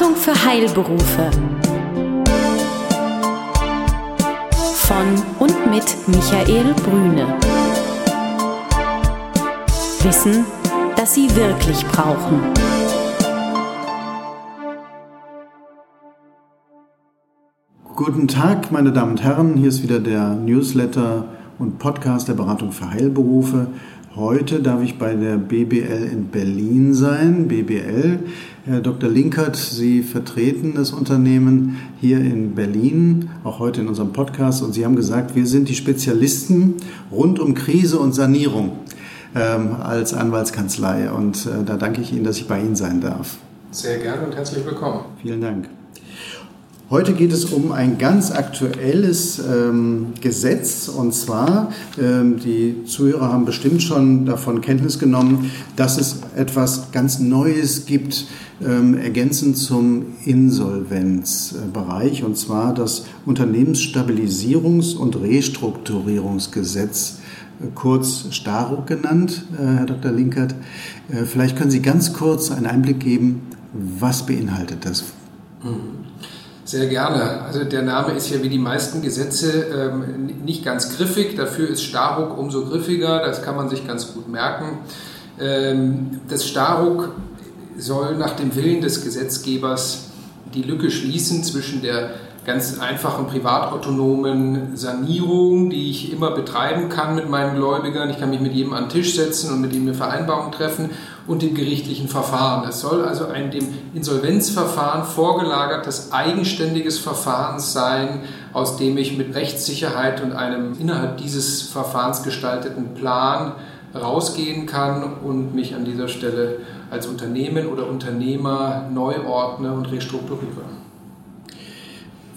Beratung für Heilberufe. Von und mit Michael Brüne. Wissen, das Sie wirklich brauchen. Guten Tag, meine Damen und Herren. Hier ist wieder der Newsletter und Podcast der Beratung für Heilberufe. Heute darf ich bei der BBL in Berlin sein. BBL, Herr Dr. Linkert, Sie vertreten das Unternehmen hier in Berlin, auch heute in unserem Podcast. Und Sie haben gesagt, wir sind die Spezialisten rund um Krise und Sanierung ähm, als Anwaltskanzlei. Und äh, da danke ich Ihnen, dass ich bei Ihnen sein darf. Sehr gerne und herzlich willkommen. Vielen Dank. Heute geht es um ein ganz aktuelles ähm, Gesetz und zwar, ähm, die Zuhörer haben bestimmt schon davon Kenntnis genommen, dass es etwas ganz Neues gibt, ähm, ergänzend zum Insolvenzbereich und zwar das Unternehmensstabilisierungs- und Restrukturierungsgesetz äh, kurz STARO genannt, äh, Herr Dr. Linkert. Äh, vielleicht können Sie ganz kurz einen Einblick geben, was beinhaltet das? Mhm. Sehr gerne. Also der Name ist ja wie die meisten Gesetze ähm, nicht ganz griffig. Dafür ist Staruk umso griffiger. Das kann man sich ganz gut merken. Ähm, das Staruk soll nach dem Willen des Gesetzgebers die Lücke schließen zwischen der ganz einfachen privatautonomen Sanierung, die ich immer betreiben kann mit meinen Gläubigern. Ich kann mich mit jedem an den Tisch setzen und mit ihm eine Vereinbarung treffen und dem gerichtlichen Verfahren. Es soll also ein dem Insolvenzverfahren vorgelagertes eigenständiges Verfahren sein, aus dem ich mit Rechtssicherheit und einem innerhalb dieses Verfahrens gestalteten Plan rausgehen kann und mich an dieser Stelle als Unternehmen oder Unternehmer neu ordne und restrukturiere.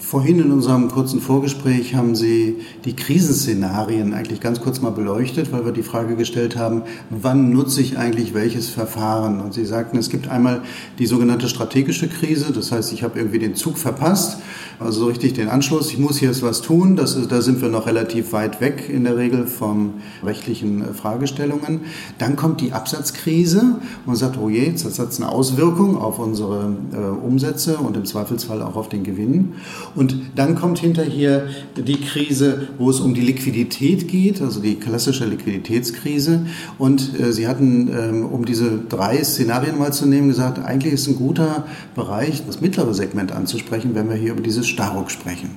Vorhin in unserem kurzen Vorgespräch haben Sie die Krisenszenarien eigentlich ganz kurz mal beleuchtet, weil wir die Frage gestellt haben, wann nutze ich eigentlich welches Verfahren? Und Sie sagten, es gibt einmal die sogenannte strategische Krise, das heißt, ich habe irgendwie den Zug verpasst, also so richtig den Anschluss, ich muss jetzt was tun, das ist, da sind wir noch relativ weit weg in der Regel von rechtlichen äh, Fragestellungen. Dann kommt die Absatzkrise und sagt, oh je, das hat eine Auswirkung auf unsere äh, Umsätze und im Zweifelsfall auch auf den Gewinn. Und dann kommt hinterher die Krise, wo es um die Liquidität geht, also die klassische Liquiditätskrise. Und äh, Sie hatten, ähm, um diese drei Szenarien mal zu nehmen, gesagt, eigentlich ist ein guter Bereich, das mittlere Segment anzusprechen, wenn wir hier über dieses Staruk sprechen.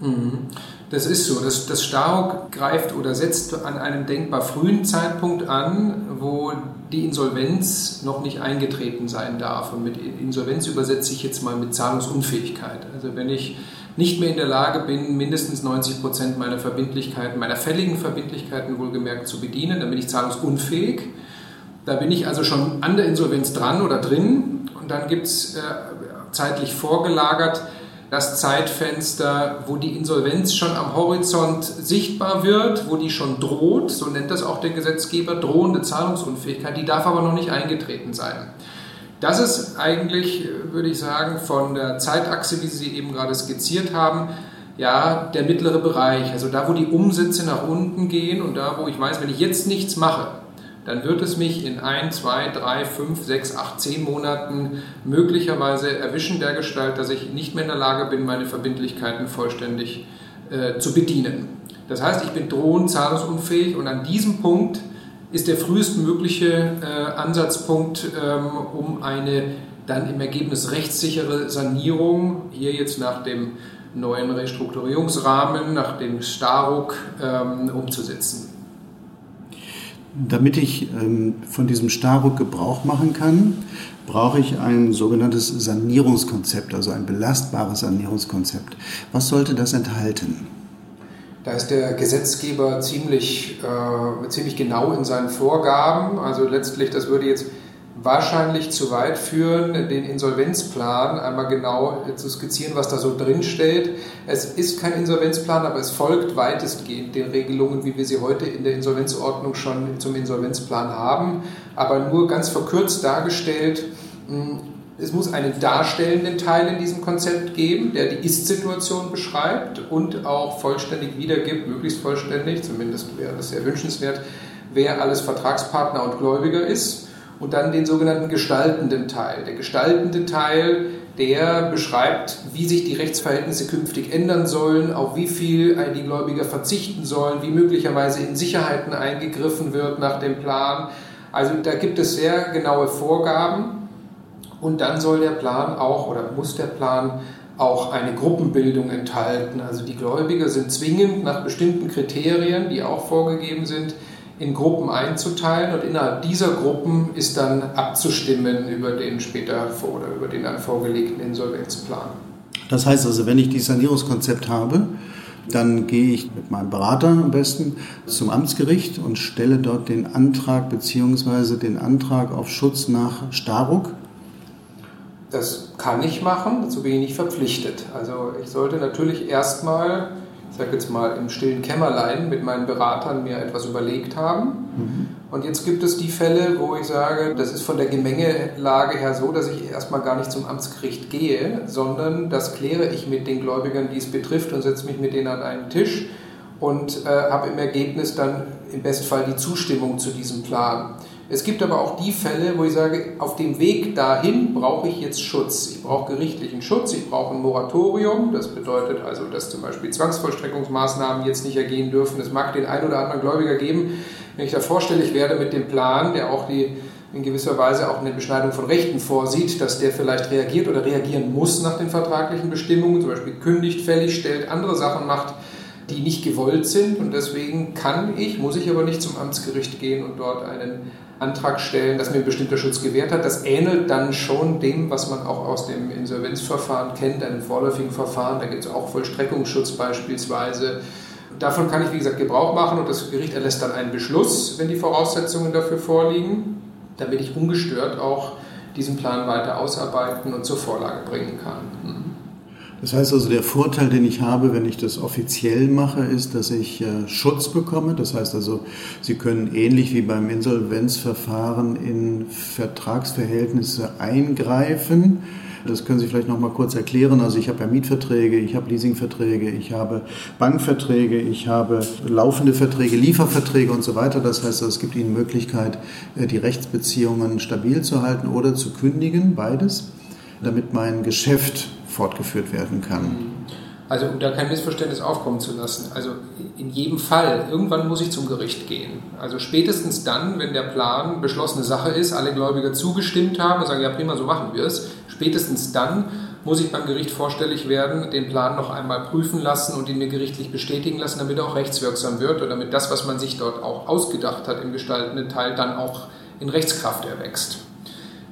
Mhm. Das ist so. Das, das Staruk greift oder setzt an einem denkbar frühen Zeitpunkt an, wo die Insolvenz noch nicht eingetreten sein darf. Und mit Insolvenz übersetze ich jetzt mal mit Zahlungsunfähigkeit. Also wenn ich nicht mehr in der Lage bin, mindestens 90 Prozent meiner Verbindlichkeiten, meiner fälligen Verbindlichkeiten wohlgemerkt zu bedienen, dann bin ich zahlungsunfähig. Da bin ich also schon an der Insolvenz dran oder drin und dann gibt es äh, zeitlich vorgelagert das Zeitfenster, wo die Insolvenz schon am Horizont sichtbar wird, wo die schon droht, so nennt das auch der Gesetzgeber, drohende Zahlungsunfähigkeit, die darf aber noch nicht eingetreten sein. Das ist eigentlich, würde ich sagen, von der Zeitachse, wie Sie eben gerade skizziert haben, ja, der mittlere Bereich. Also da, wo die Umsätze nach unten gehen und da, wo ich weiß, wenn ich jetzt nichts mache, dann wird es mich in ein, zwei, drei, fünf, sechs, acht, zehn Monaten möglicherweise erwischen, der Gestalt, dass ich nicht mehr in der Lage bin, meine Verbindlichkeiten vollständig äh, zu bedienen. Das heißt, ich bin drohend zahlungsunfähig und an diesem Punkt ist der frühestmögliche äh, Ansatzpunkt, ähm, um eine dann im Ergebnis rechtssichere Sanierung, hier jetzt nach dem neuen Restrukturierungsrahmen, nach dem Staruk, ähm, umzusetzen. Damit ich ähm, von diesem Staruk Gebrauch machen kann, brauche ich ein sogenanntes Sanierungskonzept, also ein belastbares Sanierungskonzept. Was sollte das enthalten? Da ist der Gesetzgeber ziemlich, äh, ziemlich genau in seinen Vorgaben. Also letztlich, das würde jetzt wahrscheinlich zu weit führen, den Insolvenzplan einmal genau zu skizzieren, was da so drin steht. Es ist kein Insolvenzplan, aber es folgt weitestgehend den Regelungen, wie wir sie heute in der Insolvenzordnung schon zum Insolvenzplan haben, aber nur ganz verkürzt dargestellt hm, es muss einen darstellenden Teil in diesem Konzept geben, der die Ist-Situation beschreibt und auch vollständig wiedergibt, möglichst vollständig, zumindest wäre das sehr wünschenswert, wer alles Vertragspartner und Gläubiger ist. Und dann den sogenannten gestaltenden Teil. Der gestaltende Teil, der beschreibt, wie sich die Rechtsverhältnisse künftig ändern sollen, auf wie viel die Gläubiger verzichten sollen, wie möglicherweise in Sicherheiten eingegriffen wird nach dem Plan. Also da gibt es sehr genaue Vorgaben und dann soll der Plan auch oder muss der Plan auch eine Gruppenbildung enthalten. Also die Gläubiger sind zwingend nach bestimmten Kriterien, die auch vorgegeben sind, in Gruppen einzuteilen und innerhalb dieser Gruppen ist dann abzustimmen über den später vor oder über den dann vorgelegten Insolvenzplan. Das heißt also, wenn ich dieses Sanierungskonzept habe, dann gehe ich mit meinem Berater am besten zum Amtsgericht und stelle dort den Antrag bzw. den Antrag auf Schutz nach Staruk. Das kann ich machen, dazu bin ich nicht verpflichtet. Also ich sollte natürlich erstmal ich sage jetzt mal, im stillen Kämmerlein mit meinen Beratern mir etwas überlegt haben. Mhm. Und jetzt gibt es die Fälle, wo ich sage, das ist von der Gemengelage her so, dass ich erstmal gar nicht zum Amtsgericht gehe, sondern das kläre ich mit den Gläubigern, die es betrifft und setze mich mit denen an einen Tisch und äh, habe im Ergebnis dann im Bestfall die Zustimmung zu diesem Plan. Es gibt aber auch die Fälle, wo ich sage, auf dem Weg dahin brauche ich jetzt Schutz. Ich brauche gerichtlichen Schutz, ich brauche ein Moratorium. Das bedeutet also, dass zum Beispiel Zwangsvollstreckungsmaßnahmen jetzt nicht ergehen dürfen. Es mag den einen oder anderen Gläubiger geben, wenn ich da vorstellig werde mit dem Plan, der auch die in gewisser Weise auch eine Beschneidung von Rechten vorsieht, dass der vielleicht reagiert oder reagieren muss nach den vertraglichen Bestimmungen, zum Beispiel kündigt, fällig stellt, andere Sachen macht, die nicht gewollt sind. Und deswegen kann ich, muss ich aber nicht zum Amtsgericht gehen und dort einen Antrag stellen, dass mir ein bestimmter Schutz gewährt hat. Das ähnelt dann schon dem, was man auch aus dem Insolvenzverfahren kennt, einem vorläufigen Verfahren. Da gibt es auch Vollstreckungsschutz beispielsweise. Davon kann ich, wie gesagt, Gebrauch machen und das Gericht erlässt dann einen Beschluss, wenn die Voraussetzungen dafür vorliegen, damit ich ungestört auch diesen Plan weiter ausarbeiten und zur Vorlage bringen kann. Das heißt also, der Vorteil, den ich habe, wenn ich das offiziell mache, ist, dass ich äh, Schutz bekomme. Das heißt also, Sie können ähnlich wie beim Insolvenzverfahren in Vertragsverhältnisse eingreifen. Das können Sie vielleicht noch mal kurz erklären. Also ich habe ja Mietverträge, ich habe Leasingverträge, ich habe Bankverträge, ich habe laufende Verträge, Lieferverträge und so weiter. Das heißt, es gibt Ihnen Möglichkeit, äh, die Rechtsbeziehungen stabil zu halten oder zu kündigen, beides, damit mein Geschäft fortgeführt werden kann. Also um da kein Missverständnis aufkommen zu lassen. Also in jedem Fall, irgendwann muss ich zum Gericht gehen. Also spätestens dann, wenn der Plan beschlossene Sache ist, alle Gläubiger zugestimmt haben und sagen, ja prima, so machen wir es, spätestens dann muss ich beim Gericht vorstellig werden, den Plan noch einmal prüfen lassen und ihn mir gerichtlich bestätigen lassen, damit er auch rechtswirksam wird und damit das, was man sich dort auch ausgedacht hat im gestaltenden Teil, dann auch in Rechtskraft erwächst.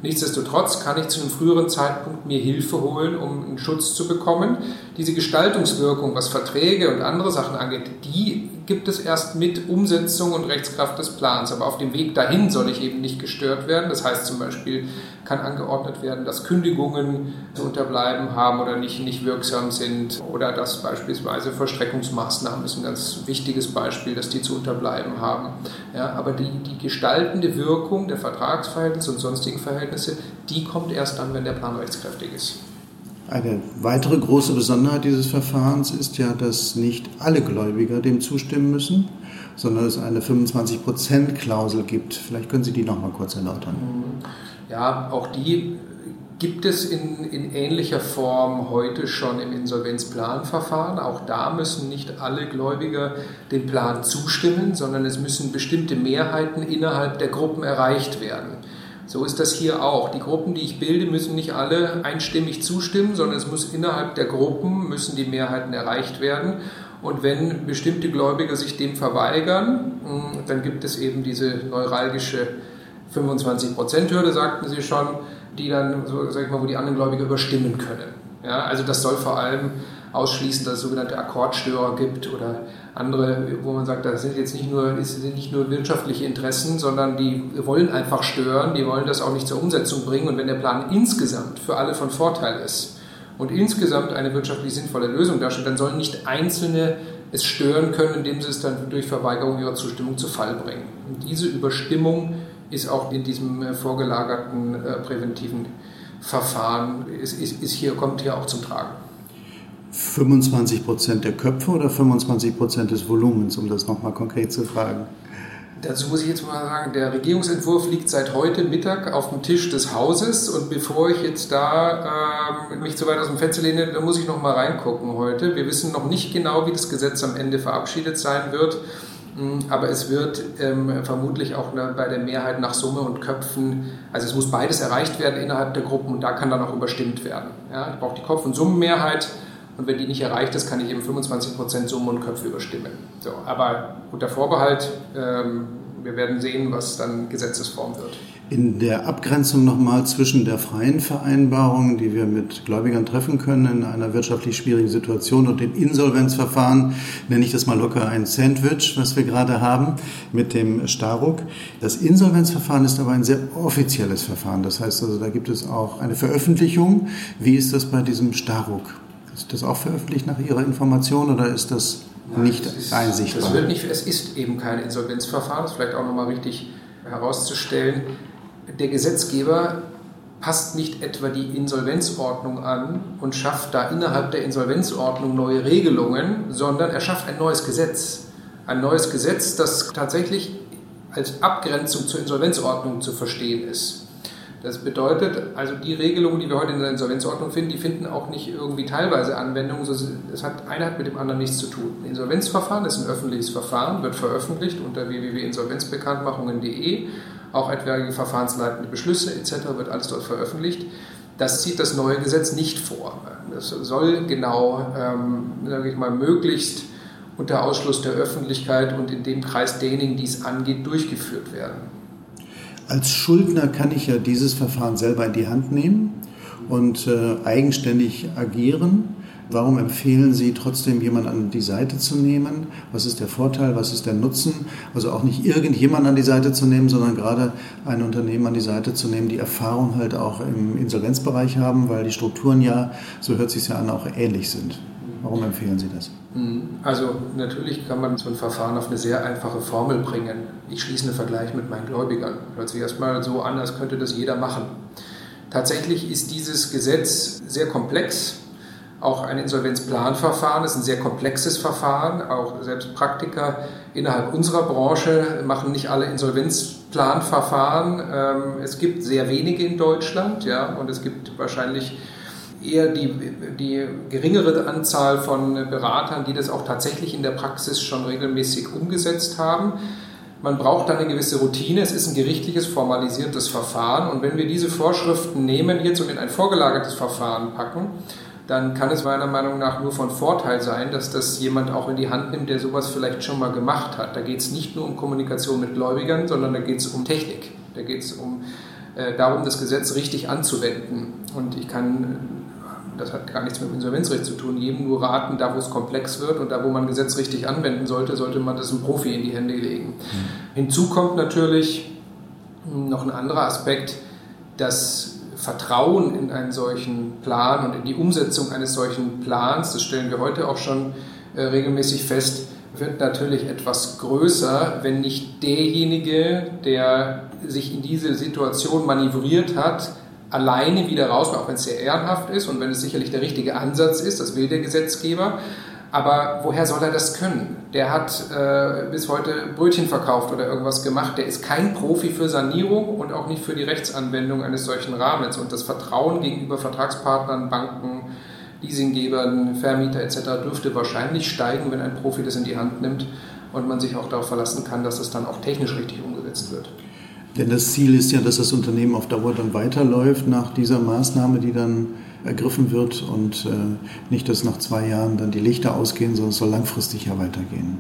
Nichtsdestotrotz kann ich zu einem früheren Zeitpunkt mir Hilfe holen, um einen Schutz zu bekommen. Diese Gestaltungswirkung, was Verträge und andere Sachen angeht, die gibt es erst mit Umsetzung und Rechtskraft des Plans. Aber auf dem Weg dahin soll ich eben nicht gestört werden. Das heißt zum Beispiel kann angeordnet werden, dass Kündigungen zu unterbleiben haben oder nicht, nicht wirksam sind oder dass beispielsweise Verstreckungsmaßnahmen ist ein ganz wichtiges Beispiel, dass die zu unterbleiben haben. Ja, aber die, die gestaltende Wirkung der Vertragsverhältnisse und sonstigen Verhältnisse, die kommt erst dann, wenn der Plan rechtskräftig ist. Eine weitere große Besonderheit dieses Verfahrens ist ja, dass nicht alle Gläubiger dem zustimmen müssen, sondern es eine 25%-Klausel gibt. Vielleicht können Sie die noch mal kurz erläutern. Ja, auch die gibt es in, in ähnlicher Form heute schon im Insolvenzplanverfahren. Auch da müssen nicht alle Gläubiger dem Plan zustimmen, sondern es müssen bestimmte Mehrheiten innerhalb der Gruppen erreicht werden. So ist das hier auch. Die Gruppen, die ich bilde, müssen nicht alle einstimmig zustimmen, sondern es muss innerhalb der Gruppen müssen die Mehrheiten erreicht werden. Und wenn bestimmte Gläubiger sich dem verweigern, hm, dann gibt es eben diese neuralgische 25%-Hürde, sagten Sie schon, die dann, sag ich mal, wo die anderen Gläubiger überstimmen können. Ja, also das soll vor allem ausschließen, dass es sogenannte Akkordstörer gibt oder andere, wo man sagt, das sind jetzt nicht nur, sind nicht nur wirtschaftliche Interessen, sondern die wollen einfach stören, die wollen das auch nicht zur Umsetzung bringen. Und wenn der Plan insgesamt für alle von Vorteil ist und insgesamt eine wirtschaftlich sinnvolle Lösung darstellt, dann sollen nicht Einzelne es stören können, indem sie es dann durch Verweigerung ihrer Zustimmung zu Fall bringen. Und diese Überstimmung ist auch in diesem äh, vorgelagerten äh, präventiven Verfahren, ist, ist, ist hier, kommt hier auch zum Tragen. 25 Prozent der Köpfe oder 25 Prozent des Volumens, um das nochmal konkret zu fragen? Dazu muss ich jetzt mal sagen, der Regierungsentwurf liegt seit heute Mittag auf dem Tisch des Hauses und bevor ich jetzt da äh, mich zu weit aus dem Fenster lehne, da muss ich noch mal reingucken heute. Wir wissen noch nicht genau, wie das Gesetz am Ende verabschiedet sein wird, hm, aber es wird ähm, vermutlich auch bei der Mehrheit nach Summe und Köpfen, also es muss beides erreicht werden innerhalb der Gruppen und da kann dann auch überstimmt werden. Ja, ich brauche die Kopf- und Summenmehrheit und wenn die nicht erreicht ist, kann ich eben 25% Summen und Köpfe überstimmen. So, aber unter Vorbehalt, ähm, wir werden sehen, was dann Gesetzesform wird. In der Abgrenzung nochmal zwischen der freien Vereinbarung, die wir mit Gläubigern treffen können in einer wirtschaftlich schwierigen Situation und dem Insolvenzverfahren, nenne ich das mal locker ein Sandwich, was wir gerade haben mit dem Staruk. Das Insolvenzverfahren ist aber ein sehr offizielles Verfahren. Das heißt also, da gibt es auch eine Veröffentlichung. Wie ist das bei diesem Staruk? Ist das auch veröffentlicht nach Ihrer Information oder ist das Nein, nicht ist, einsichtbar? Das wird nicht, es ist eben kein Insolvenzverfahren, das ist vielleicht auch nochmal richtig herauszustellen. Der Gesetzgeber passt nicht etwa die Insolvenzordnung an und schafft da innerhalb der Insolvenzordnung neue Regelungen, sondern er schafft ein neues Gesetz. Ein neues Gesetz, das tatsächlich als Abgrenzung zur Insolvenzordnung zu verstehen ist. Das bedeutet, also die Regelungen, die wir heute in der Insolvenzordnung finden, die finden auch nicht irgendwie teilweise Anwendung. Es hat eine hat mit dem anderen nichts zu tun. Ein Insolvenzverfahren ist ein öffentliches Verfahren, wird veröffentlicht unter www.insolvenzbekanntmachungen.de. Auch etwaige verfahrensleitende Beschlüsse etc. wird alles dort veröffentlicht. Das sieht das neue Gesetz nicht vor. Das soll genau, ähm, sage ich mal, möglichst unter Ausschluss der Öffentlichkeit und in dem Kreis derjenigen, die es angeht, durchgeführt werden. Als Schuldner kann ich ja dieses Verfahren selber in die Hand nehmen und äh, eigenständig agieren. Warum empfehlen Sie trotzdem jemanden an die Seite zu nehmen? Was ist der Vorteil? Was ist der Nutzen? Also auch nicht irgendjemanden an die Seite zu nehmen, sondern gerade ein Unternehmen an die Seite zu nehmen, die Erfahrung halt auch im Insolvenzbereich haben, weil die Strukturen ja, so hört sich ja an, auch ähnlich sind. Warum empfehlen Sie das? Mhm. Also natürlich kann man so ein Verfahren auf eine sehr einfache Formel bringen. Ich schließe einen Vergleich mit meinen Gläubigern. Hört sich erstmal so an, als könnte das jeder machen. Tatsächlich ist dieses Gesetz sehr komplex. Auch ein Insolvenzplanverfahren ist ein sehr komplexes Verfahren. Auch selbst Praktiker innerhalb unserer Branche machen nicht alle Insolvenzplanverfahren. Ähm, es gibt sehr wenige in Deutschland, ja, und es gibt wahrscheinlich eher die, die geringere Anzahl von Beratern, die das auch tatsächlich in der Praxis schon regelmäßig umgesetzt haben. Man braucht dann eine gewisse Routine. Es ist ein gerichtliches, formalisiertes Verfahren. Und wenn wir diese Vorschriften nehmen jetzt und in ein vorgelagertes Verfahren packen, dann kann es meiner Meinung nach nur von Vorteil sein, dass das jemand auch in die Hand nimmt, der sowas vielleicht schon mal gemacht hat. Da geht es nicht nur um Kommunikation mit Gläubigern, sondern da geht es um Technik. Da geht es um äh, darum, das Gesetz richtig anzuwenden. Und ich kann das hat gar nichts mit dem Insolvenzrecht zu tun, jedem nur raten, da wo es komplex wird und da wo man Gesetz richtig anwenden sollte, sollte man das einem Profi in die Hände legen. Mhm. Hinzu kommt natürlich noch ein anderer Aspekt, das Vertrauen in einen solchen Plan und in die Umsetzung eines solchen Plans, das stellen wir heute auch schon äh, regelmäßig fest, wird natürlich etwas größer, wenn nicht derjenige, der sich in diese Situation manövriert hat, alleine wieder raus, auch wenn es sehr ehrenhaft ist und wenn es sicherlich der richtige Ansatz ist, das will der Gesetzgeber. Aber woher soll er das können? Der hat äh, bis heute Brötchen verkauft oder irgendwas gemacht. Der ist kein Profi für Sanierung und auch nicht für die Rechtsanwendung eines solchen Rahmens. Und das Vertrauen gegenüber Vertragspartnern, Banken, Leasinggebern, Vermieter etc. dürfte wahrscheinlich steigen, wenn ein Profi das in die Hand nimmt und man sich auch darauf verlassen kann, dass es dann auch technisch richtig umgesetzt wird. Denn das Ziel ist ja, dass das Unternehmen auf Dauer dann weiterläuft nach dieser Maßnahme, die dann ergriffen wird und äh, nicht, dass nach zwei Jahren dann die Lichter ausgehen, sondern es soll langfristig ja weitergehen.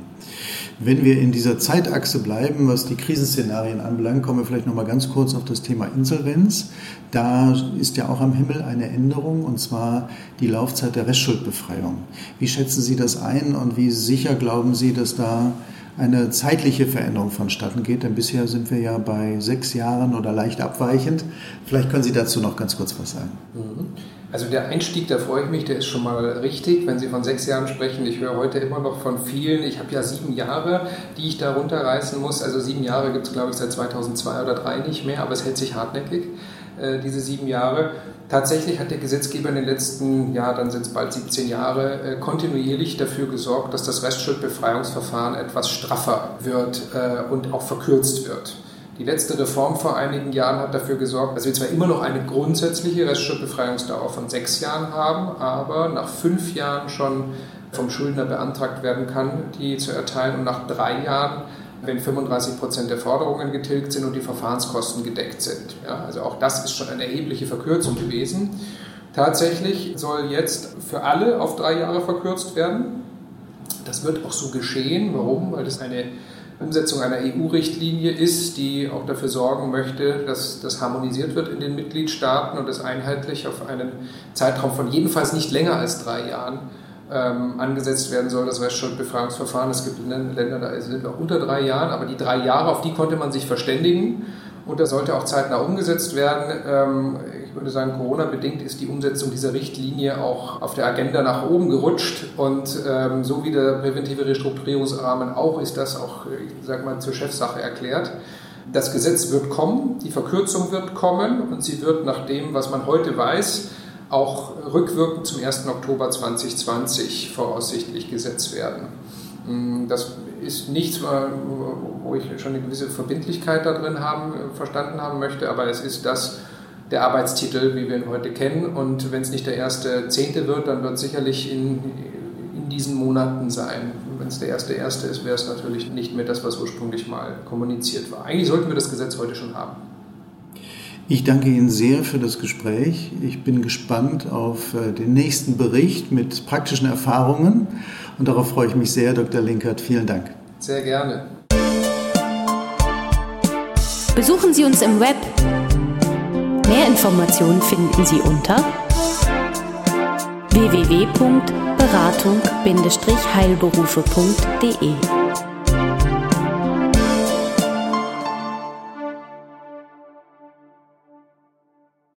Wenn wir in dieser Zeitachse bleiben, was die Krisenszenarien anbelangt, kommen wir vielleicht noch mal ganz kurz auf das Thema Insolvenz. Da ist ja auch am Himmel eine Änderung, und zwar die Laufzeit der Restschuldbefreiung. Wie schätzen Sie das ein und wie sicher glauben Sie, dass da eine zeitliche Veränderung vonstatten geht, denn bisher sind wir ja bei sechs Jahren oder leicht abweichend. Vielleicht können Sie dazu noch ganz kurz was sagen. Mhm. Also der Einstieg, da freue ich mich, der ist schon mal richtig, wenn Sie von sechs Jahren sprechen. Ich höre heute immer noch von vielen. Ich habe ja sieben Jahre, die ich da runterreißen muss. Also sieben Jahre gibt es, glaube ich, seit 2002 oder 2003 nicht mehr, aber es hält sich hartnäckig. Äh, diese sieben Jahre. Tatsächlich hat der Gesetzgeber in den letzten, ja, dann sind es bald 17 Jahre, äh, kontinuierlich dafür gesorgt, dass das Restschuldbefreiungsverfahren etwas straffer wird äh, und auch verkürzt wird. Die letzte Reform vor einigen Jahren hat dafür gesorgt, dass wir zwar immer noch eine grundsätzliche Restschuldbefreiungsdauer von sechs Jahren haben, aber nach fünf Jahren schon vom Schuldner beantragt werden kann, die zu erteilen und nach drei Jahren wenn 35 Prozent der Forderungen getilgt sind und die Verfahrenskosten gedeckt sind. Ja, also auch das ist schon eine erhebliche Verkürzung gewesen. Tatsächlich soll jetzt für alle auf drei Jahre verkürzt werden. Das wird auch so geschehen. Warum? Weil das eine Umsetzung einer EU-Richtlinie ist, die auch dafür sorgen möchte, dass das harmonisiert wird in den Mitgliedstaaten und das einheitlich auf einen Zeitraum von jedenfalls nicht länger als drei Jahren ähm, angesetzt werden soll, das Restschuldbefragungsverfahren. Es gibt Länder, da sind wir unter drei Jahren, aber die drei Jahre, auf die konnte man sich verständigen und das sollte auch zeitnah umgesetzt werden. Ähm, ich würde sagen, Corona-bedingt ist die Umsetzung dieser Richtlinie auch auf der Agenda nach oben gerutscht und ähm, so wie der präventive Restrukturierungsrahmen auch ist das auch, ich sage mal, zur Chefsache erklärt. Das Gesetz wird kommen, die Verkürzung wird kommen und sie wird nach dem, was man heute weiß, auch rückwirkend zum 1. Oktober 2020 voraussichtlich gesetzt werden. Mm, das ist nichts, wo ich schon eine gewisse Verbindlichkeit da drin haben, verstanden haben möchte, aber es ist das, der Arbeitstitel, wie wir ihn heute kennen. Und wenn es nicht der erste Zehnte wird, dann wird es sicherlich in, in diesen Monaten sein. Wenn es der erste Erste ist, wäre es natürlich nicht mehr das, was ursprünglich mal kommuniziert war. Eigentlich sollten wir das Gesetz heute schon haben. Ich danke Ihnen sehr für das Gespräch. Ich bin gespannt auf äh, den nächsten Bericht mit praktischen Erfahrungen und darauf freue ich mich sehr, Dr. Linkert. Vielen Dank. Sehr gerne. Besuchen Sie uns im Web. Mehr Informationen finden Sie unter www.beratung-heilberufe.de